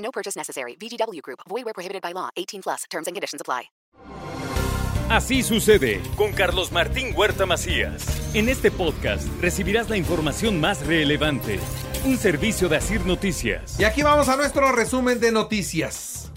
No purchase necessary. VGW Group. Void where prohibited by law. 18 plus. Terms and conditions apply. Así sucede con Carlos Martín Huerta Macías. En este podcast recibirás la información más relevante. Un servicio de Asir Noticias. Y aquí vamos a nuestro resumen de noticias.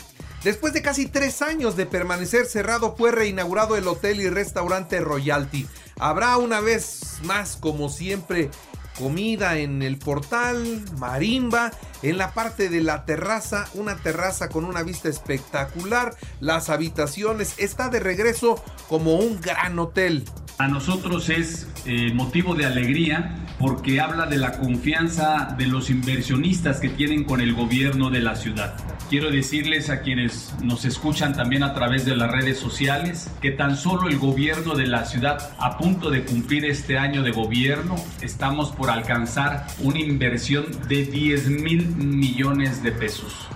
Después de casi tres años de permanecer cerrado, fue reinaugurado el hotel y restaurante Royalty. Habrá una vez más, como siempre, comida en el portal, marimba, en la parte de la terraza, una terraza con una vista espectacular, las habitaciones, está de regreso como un gran hotel. A nosotros es eh, motivo de alegría porque habla de la confianza de los inversionistas que tienen con el gobierno de la ciudad. Quiero decirles a quienes nos escuchan también a través de las redes sociales que tan solo el gobierno de la ciudad a punto de cumplir este año de gobierno estamos por alcanzar una inversión de 10 mil millones de pesos.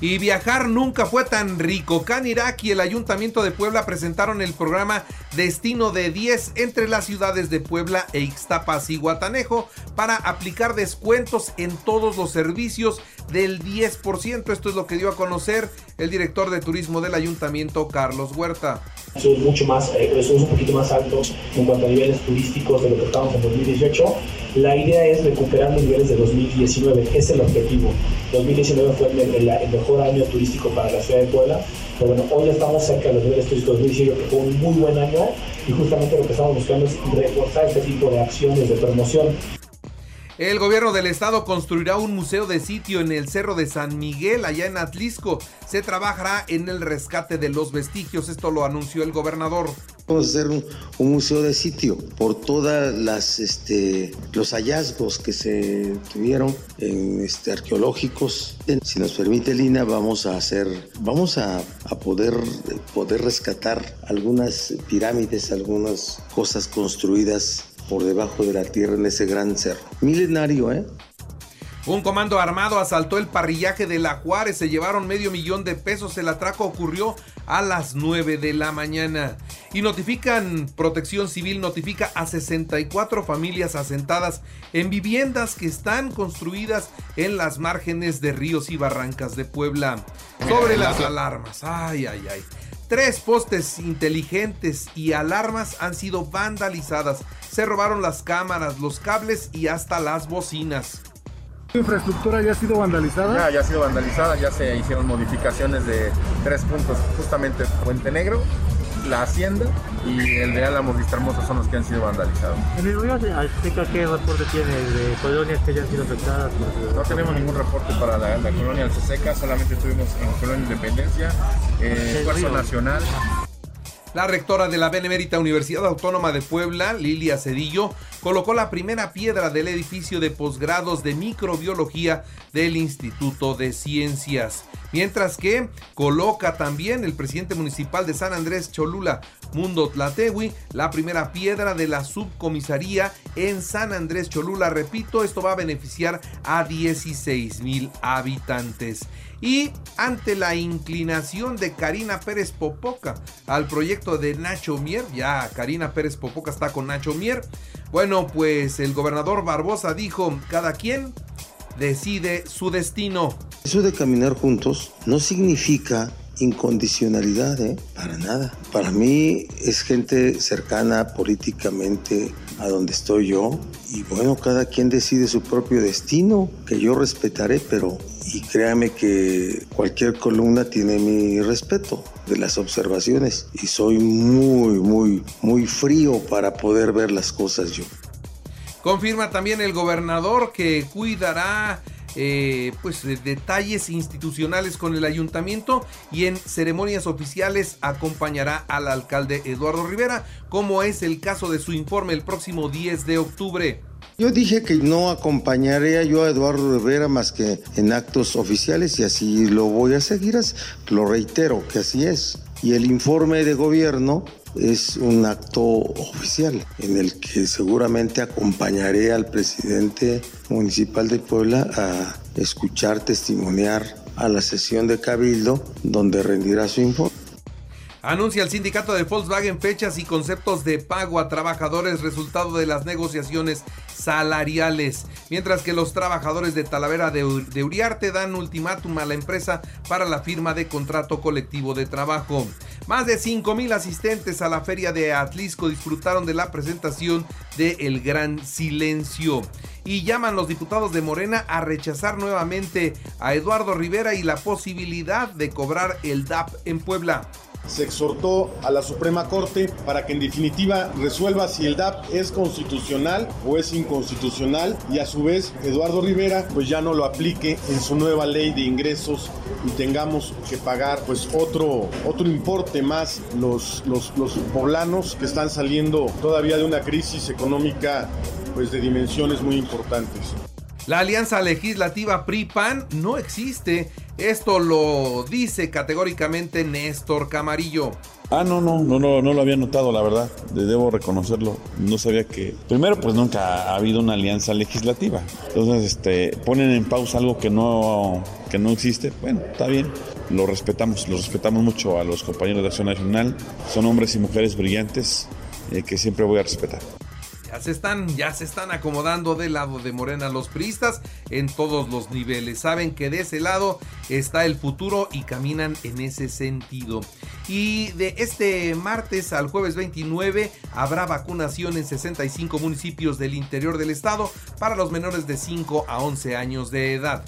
Y viajar nunca fue tan rico. Canirac y el Ayuntamiento de Puebla presentaron el programa Destino de 10 entre las ciudades de Puebla e Ixtapas y Guatanejo para aplicar descuentos en todos los servicios del 10%. Esto es lo que dio a conocer el director de turismo del ayuntamiento, Carlos Huerta. Eso es mucho más, eh, eso es un poquito más alto en cuanto a niveles turísticos de lo que estábamos en 2018. La idea es recuperar los niveles de 2019, es el objetivo. 2019 fue el, mejor año turístico para la ciudad de Puebla, pero bueno, hoy estamos cerca de los niveles turísticos de 2018, que fue un muy buen año y justamente lo que estamos buscando es reforzar este tipo de acciones de promoción. El gobierno del estado construirá un museo de sitio en el Cerro de San Miguel, allá en Atlisco. Se trabajará en el rescate de los vestigios, esto lo anunció el gobernador. Vamos a hacer un, museo de sitio por todas las este, los hallazgos que se tuvieron este, arqueológicos. Si nos permite Lina, vamos a hacer, vamos a, a poder, poder rescatar algunas pirámides, algunas cosas construidas por debajo de la tierra en ese gran cerro. Milenario, ¿eh? Un comando armado asaltó el parrillaje de La Juárez, se llevaron medio millón de pesos, el atraco ocurrió a las 9 de la mañana. Y notifican, Protección Civil notifica a 64 familias asentadas en viviendas que están construidas en las márgenes de ríos y barrancas de Puebla. Sobre las alarmas, ay, ay, ay. Tres postes inteligentes y alarmas han sido vandalizadas. Se robaron las cámaras, los cables y hasta las bocinas. ¿La infraestructura ya ha sido vandalizada? Ya, ya ha sido vandalizada, ya se hicieron modificaciones de tres puntos, justamente Puente Negro, la Hacienda y el de Álamos Vista Hermosa son los que han sido vandalizados. ¿En el río Azteca qué reporte tiene de colonias que hayan sido afectadas? No tenemos ningún reporte para la, la colonia Alceseca, solamente estuvimos en Colonia Independencia, eh, Esfuerzo Nacional. La rectora de la Benemérita Universidad Autónoma de Puebla, Lilia Cedillo, colocó la primera piedra del edificio de posgrados de microbiología del Instituto de Ciencias. Mientras que coloca también el presidente municipal de San Andrés Cholula, Mundo Tlatewi, la primera piedra de la subcomisaría en San Andrés Cholula. Repito, esto va a beneficiar a 16 mil habitantes. Y ante la inclinación de Karina Pérez Popoca al proyecto de Nacho Mier, ya Karina Pérez Popoca está con Nacho Mier, bueno, pues el gobernador Barbosa dijo, cada quien decide su destino. Eso de caminar juntos no significa incondicionalidad, ¿eh? Para nada. Para mí es gente cercana políticamente a donde estoy yo y bueno, cada quien decide su propio destino, que yo respetaré, pero y créame que cualquier columna tiene mi respeto de las observaciones y soy muy, muy, muy frío para poder ver las cosas yo. Confirma también el gobernador que cuidará eh, pues detalles institucionales con el ayuntamiento y en ceremonias oficiales acompañará al alcalde Eduardo Rivera, como es el caso de su informe el próximo 10 de octubre. Yo dije que no acompañaría yo a Eduardo Rivera más que en actos oficiales y así lo voy a seguir, lo reitero que así es. Y el informe de gobierno es un acto oficial en el que seguramente acompañaré al presidente municipal de Puebla a escuchar, testimoniar a la sesión de Cabildo donde rendirá su informe. Anuncia el sindicato de Volkswagen fechas y conceptos de pago a trabajadores resultado de las negociaciones salariales. Mientras que los trabajadores de Talavera de, Uriarte dan ultimátum a la empresa para la firma de contrato colectivo de trabajo. Más de 5 mil asistentes a la feria de Atlisco disfrutaron de la presentación de El Gran Silencio. Y llaman los diputados de Morena a rechazar nuevamente a Eduardo Rivera y la posibilidad de cobrar el DAP en Puebla se exhortó a la Suprema Corte para que en definitiva resuelva si el DAP es constitucional o es inconstitucional y a su vez Eduardo Rivera pues ya no lo aplique en su nueva ley de ingresos y tengamos que pagar pues otro, otro importe más los, los, los poblanos que están saliendo todavía de una crisis económica pues de dimensiones muy importantes. La alianza legislativa PRI-PAN no existe. Esto lo dice categóricamente Néstor Camarillo. Ah, no, no, no, no, no lo había notado, la verdad. Debo reconocerlo. No sabía que. Primero, pues nunca ha habido una alianza legislativa. Entonces, este, ponen en pausa algo que no, que no existe. Bueno, está bien. Lo respetamos, lo respetamos mucho a los compañeros de Acción Nacional. Son hombres y mujeres brillantes eh, que siempre voy a respetar. Ya se están, ya se están acomodando del lado de Morena los priistas en todos los niveles. Saben que de ese lado está el futuro y caminan en ese sentido. Y de este martes al jueves 29 habrá vacunación en 65 municipios del interior del estado para los menores de 5 a 11 años de edad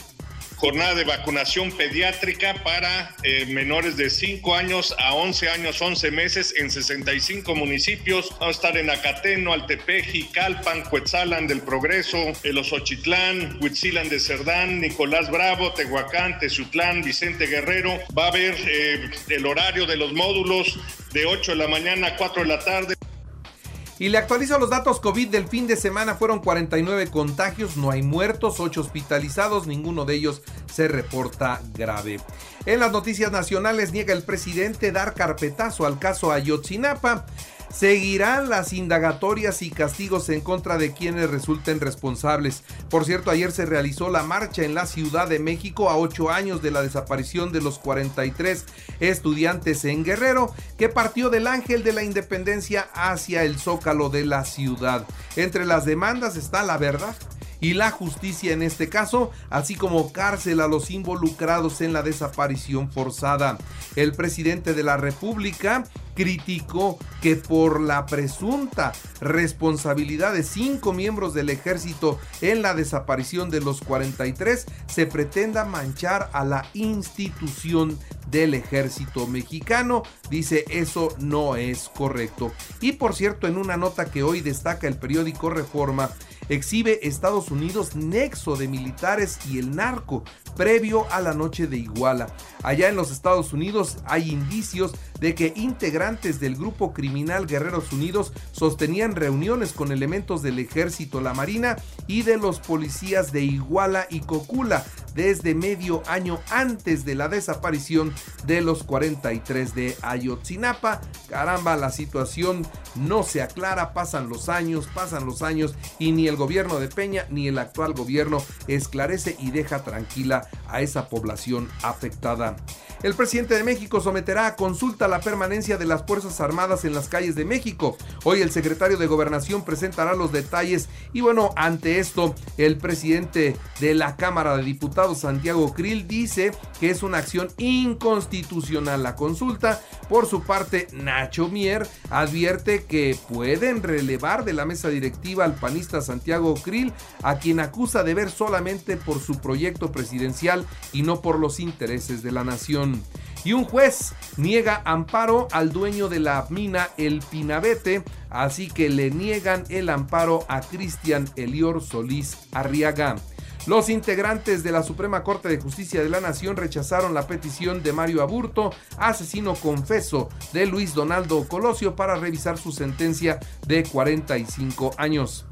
jornada de vacunación pediátrica para eh, menores de 5 años a 11 años, 11 meses en 65 municipios. Vamos a estar en Acateno, Altepeji, Calpan, Cuetzalan del Progreso, El Osochitlán, Huitzilan de Cerdán, Nicolás Bravo, Tehuacán, Tezutlán, Vicente Guerrero. Va a haber eh, el horario de los módulos de 8 de la mañana a 4 de la tarde. Y le actualizo los datos COVID del fin de semana. Fueron 49 contagios, no hay muertos, 8 hospitalizados, ninguno de ellos se reporta grave. En las noticias nacionales niega el presidente dar carpetazo al caso Ayotzinapa. Seguirán las indagatorias y castigos en contra de quienes resulten responsables. Por cierto, ayer se realizó la marcha en la Ciudad de México a ocho años de la desaparición de los 43 estudiantes en Guerrero, que partió del Ángel de la Independencia hacia el Zócalo de la ciudad. Entre las demandas está la verdad y la justicia en este caso, así como cárcel a los involucrados en la desaparición forzada. El presidente de la República criticó que por la presunta responsabilidad de cinco miembros del ejército en la desaparición de los 43 se pretenda manchar a la institución del ejército mexicano. Dice eso no es correcto. Y por cierto, en una nota que hoy destaca el periódico Reforma, exhibe Estados Unidos nexo de militares y el narco previo a la noche de Iguala. Allá en los Estados Unidos hay indicios de que integrantes del grupo criminal Guerreros Unidos sostenían reuniones con elementos del ejército, la marina y de los policías de Iguala y Cocula desde medio año antes de la desaparición de los 43 de Ayotzinapa. Caramba, la situación no se aclara, pasan los años, pasan los años y ni el gobierno de Peña ni el actual gobierno esclarece y deja tranquila a esa población afectada. El presidente de México someterá a consulta la permanencia de las Fuerzas Armadas en las calles de México. Hoy el secretario de Gobernación presentará los detalles y bueno, ante esto, el presidente de la Cámara de Diputados, Santiago Krill, dice que es una acción inconstitucional la consulta. Por su parte, Nacho Mier advierte que pueden relevar de la mesa directiva al panista Santiago Krill, a quien acusa de ver solamente por su proyecto presidencial y no por los intereses de la nación. Y un juez niega amparo al dueño de la mina El Pinabete, así que le niegan el amparo a Cristian Elior Solís Arriaga. Los integrantes de la Suprema Corte de Justicia de la Nación rechazaron la petición de Mario Aburto, asesino confeso de Luis Donaldo Colosio, para revisar su sentencia de 45 años.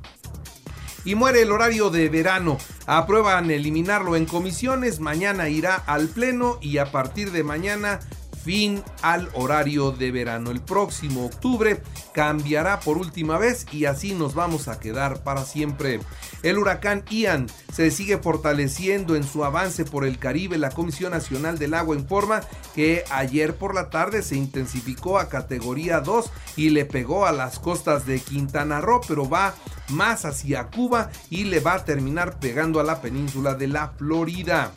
Y muere el horario de verano. Aprueban eliminarlo en comisiones. Mañana irá al Pleno y a partir de mañana fin al horario de verano. El próximo octubre cambiará por última vez y así nos vamos a quedar para siempre. El huracán Ian se sigue fortaleciendo en su avance por el Caribe. La Comisión Nacional del Agua informa que ayer por la tarde se intensificó a categoría 2 y le pegó a las costas de Quintana Roo, pero va más hacia Cuba y le va a terminar pegando a la península de la Florida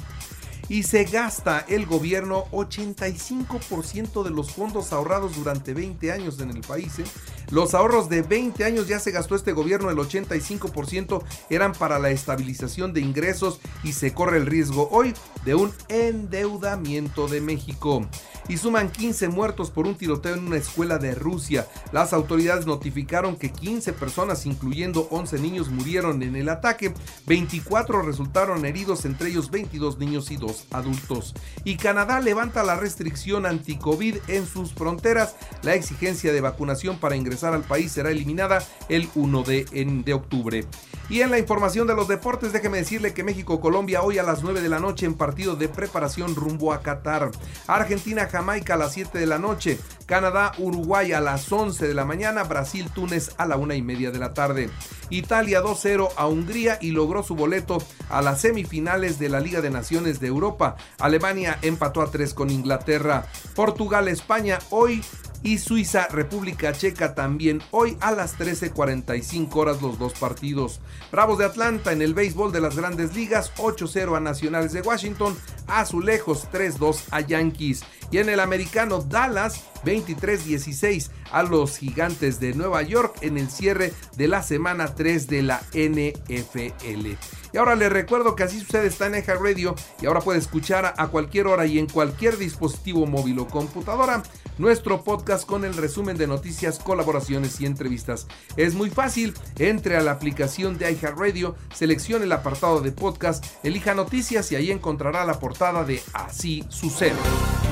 y se gasta el gobierno 85% de los fondos ahorrados durante 20 años en el país. ¿eh? Los ahorros de 20 años ya se gastó este gobierno, el 85% eran para la estabilización de ingresos y se corre el riesgo hoy de un endeudamiento de México. Y suman 15 muertos por un tiroteo en una escuela de Rusia. Las autoridades notificaron que 15 personas, incluyendo 11 niños, murieron en el ataque. 24 resultaron heridos, entre ellos 22 niños y 2 adultos. Y Canadá levanta la restricción anti-COVID en sus fronteras. La exigencia de vacunación para ingresar al país será eliminada el 1 de, de octubre. Y en la información de los deportes, déjeme decirle que México-Colombia hoy a las 9 de la noche en partido de preparación rumbo a Qatar. Argentina-Jamaica a las 7 de la noche. Canadá-Uruguay a las 11 de la mañana. Brasil-Túnez a la 1 y media de la tarde. Italia 2-0 a Hungría y logró su boleto a las semifinales de la Liga de Naciones de Europa. Alemania empató a 3 con Inglaterra. Portugal-España hoy y Suiza República Checa también hoy a las 13:45 horas los dos partidos. Bravos de Atlanta en el béisbol de las grandes ligas 8-0 a Nacionales de Washington, Azulejos 3-2 a Yankees y en el americano Dallas 23-16 a los gigantes de Nueva York en el cierre de la semana 3 de la NFL. Y ahora les recuerdo que así sucede está en Eja Radio y ahora puede escuchar a cualquier hora y en cualquier dispositivo móvil o computadora nuestro podcast con el resumen de noticias, colaboraciones y entrevistas. Es muy fácil, entre a la aplicación de iHeartRadio, seleccione el apartado de podcast, elija noticias y ahí encontrará la portada de Así sucede.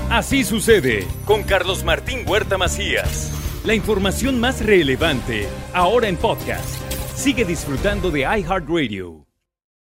Así sucede con Carlos Martín Huerta Macías. La información más relevante ahora en podcast. Sigue disfrutando de iHeartRadio.